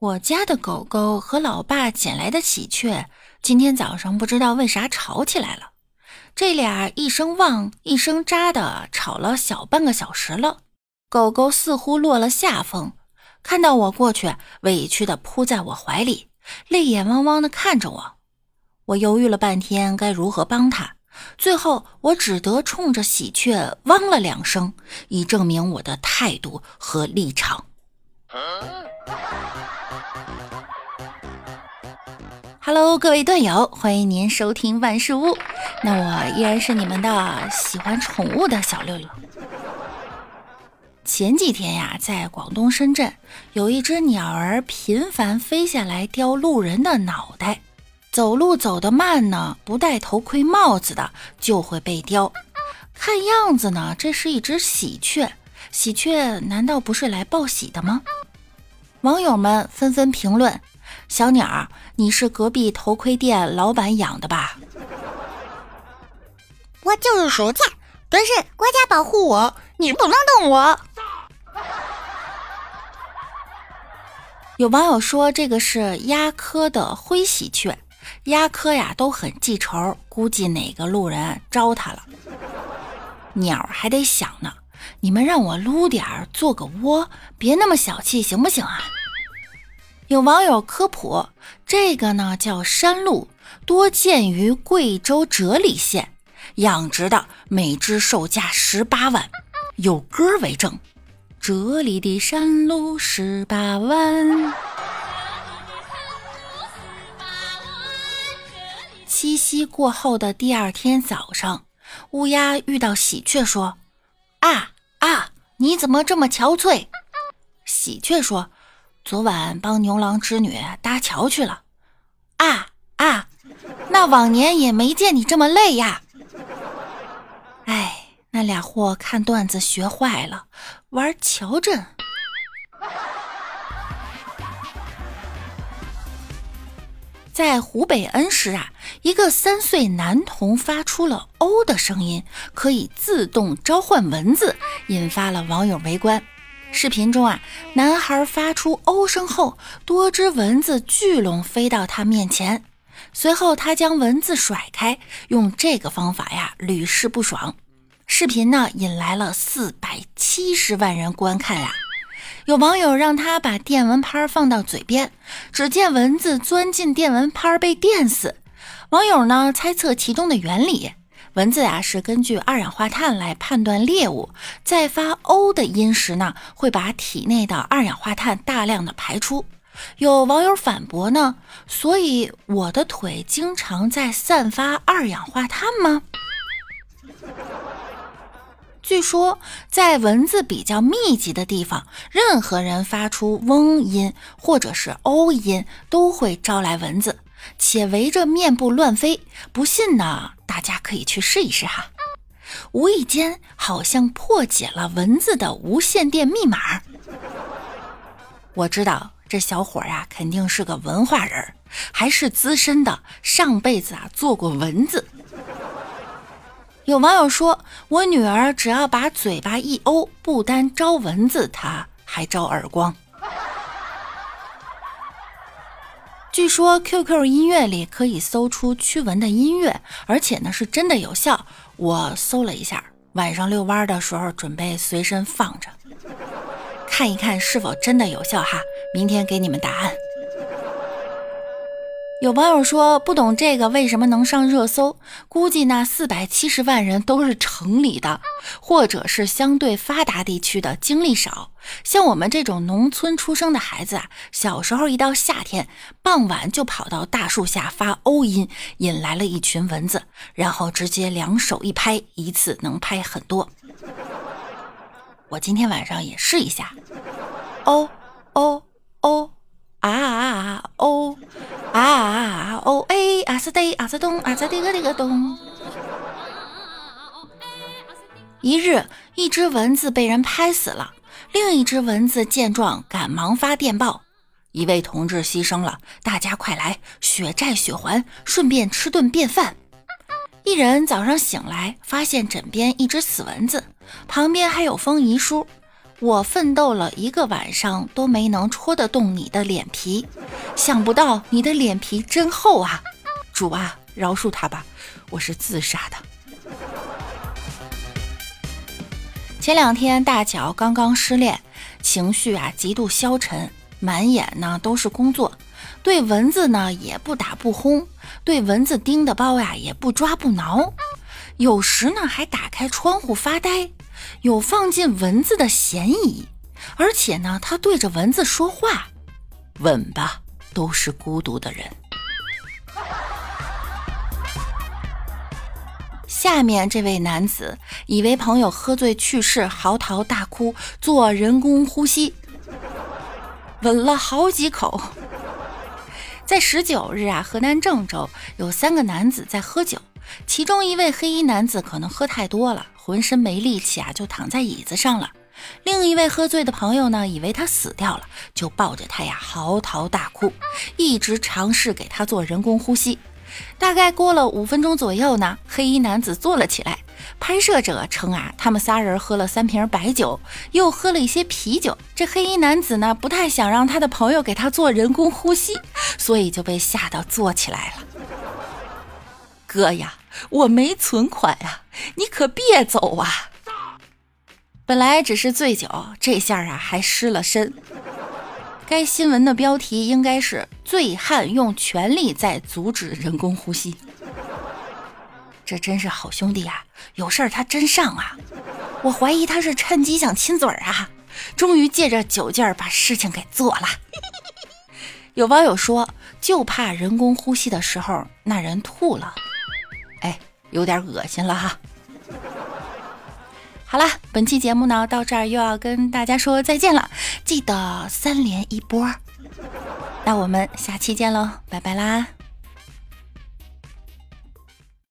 我家的狗狗和老爸捡来的喜鹊，今天早上不知道为啥吵起来了。这俩一声汪一声喳的吵了小半个小时了。狗狗似乎落了下风，看到我过去，委屈的扑在我怀里，泪眼汪汪的看着我。我犹豫了半天，该如何帮他？最后，我只得冲着喜鹊汪了两声，以证明我的态度和立场。Hello，各位段友，欢迎您收听万事屋。那我依然是你们的喜欢宠物的小六六。前几天呀，在广东深圳，有一只鸟儿频繁飞下来叼路人的脑袋。走路走得慢呢，不戴头盔帽子的就会被叼。看样子呢，这是一只喜鹊。喜鹊难道不是来报喜的吗？网友们纷纷评论。小鸟，你是隔壁头盔店老板养的吧？我就是属下，但是国家保护我，你不能动我。有网友说这个是鸦科的灰喜鹊，鸦科呀都很记仇，估计哪个路人招它了。鸟还得想呢，你们让我撸点儿做个窝，别那么小气行不行啊？有网友科普，这个呢叫山鹿，多见于贵州哲里县，养殖的，每只售价十八万，有歌为证：这里的山鹿十八万。七夕过后的第二天早上，乌鸦遇到喜鹊说：“啊啊，你怎么这么憔悴？”喜鹊说。昨晚帮牛郎织女搭桥去了，啊啊，那往年也没见你这么累呀。哎，那俩货看段子学坏了，玩桥阵。在湖北恩施啊，一个三岁男童发出了“哦”的声音，可以自动召唤蚊子，引发了网友围观。视频中啊，男孩发出“哦”声后，多只蚊子聚拢飞到他面前，随后他将蚊子甩开，用这个方法呀屡试不爽。视频呢引来了四百七十万人观看呀。有网友让他把电蚊拍放到嘴边，只见蚊子钻进电蚊拍被电死。网友呢猜测其中的原理。蚊子呀是根据二氧化碳来判断猎物，在发“ “o” ”的音时呢，会把体内的二氧化碳大量的排出。有网友反驳呢，所以我的腿经常在散发二氧化碳吗？据说在蚊子比较密集的地方，任何人发出“嗡”音或者是“哦”音，都会招来蚊子，且围着面部乱飞。不信呢？大家可以去试一试哈，无意间好像破解了蚊子的无线电密码。我知道这小伙呀，肯定是个文化人，还是资深的，上辈子啊做过蚊子。有网友说，我女儿只要把嘴巴一欧，不单招蚊子，她还招耳光。据说 QQ 音乐里可以搜出驱蚊的音乐，而且呢是真的有效。我搜了一下，晚上遛弯的时候准备随身放着，看一看是否真的有效哈。明天给你们答案。有网友说不懂这个为什么能上热搜？估计那四百七十万人都是城里的，或者是相对发达地区的，经历少。像我们这种农村出生的孩子啊，小时候一到夏天，傍晚就跑到大树下发欧音，引来了一群蚊子，然后直接两手一拍，一次能拍很多。我今天晚上也试一下，哦哦哦。啊啊啊哦啊啊哦哎啊是的啊是咚啊咋的个的个咚。一日，一只蚊子被人拍死了，另一只蚊子见状，赶忙发电报：一位同志牺牲了，大家快来，血债血还，顺便吃顿便饭。一人早上醒来，发现枕边一只死蚊子，旁边还有封遗书。我奋斗了一个晚上都没能戳得动你的脸皮，想不到你的脸皮真厚啊！主啊，饶恕他吧，我是自杀的。前两天大乔刚刚失恋，情绪啊极度消沉，满眼呢都是工作，对蚊子呢也不打不轰，对蚊子叮的包呀也不抓不挠，有时呢还打开窗户发呆。有放进蚊子的嫌疑，而且呢，他对着蚊子说话：“吻吧，都是孤独的人。”下面这位男子以为朋友喝醉去世，嚎啕大哭，做人工呼吸，吻了好几口。在十九日啊，河南郑州有三个男子在喝酒，其中一位黑衣男子可能喝太多了。浑身没力气啊，就躺在椅子上了。另一位喝醉的朋友呢，以为他死掉了，就抱着他呀嚎啕大哭，一直尝试给他做人工呼吸。大概过了五分钟左右呢，黑衣男子坐了起来。拍摄者称啊，他们仨人喝了三瓶白酒，又喝了一些啤酒。这黑衣男子呢，不太想让他的朋友给他做人工呼吸，所以就被吓到坐起来了。哥呀！我没存款呀，你可别走啊！本来只是醉酒，这下啊还失了身。该新闻的标题应该是“醉汉用全力在阻止人工呼吸”。这真是好兄弟呀，有事儿他真上啊！我怀疑他是趁机想亲嘴儿啊，终于借着酒劲儿把事情给做了。有网友说，就怕人工呼吸的时候那人吐了。哎，有点恶心了哈。好啦，本期节目呢到这儿又要跟大家说再见了，记得三连一波。那我们下期见喽，拜拜啦。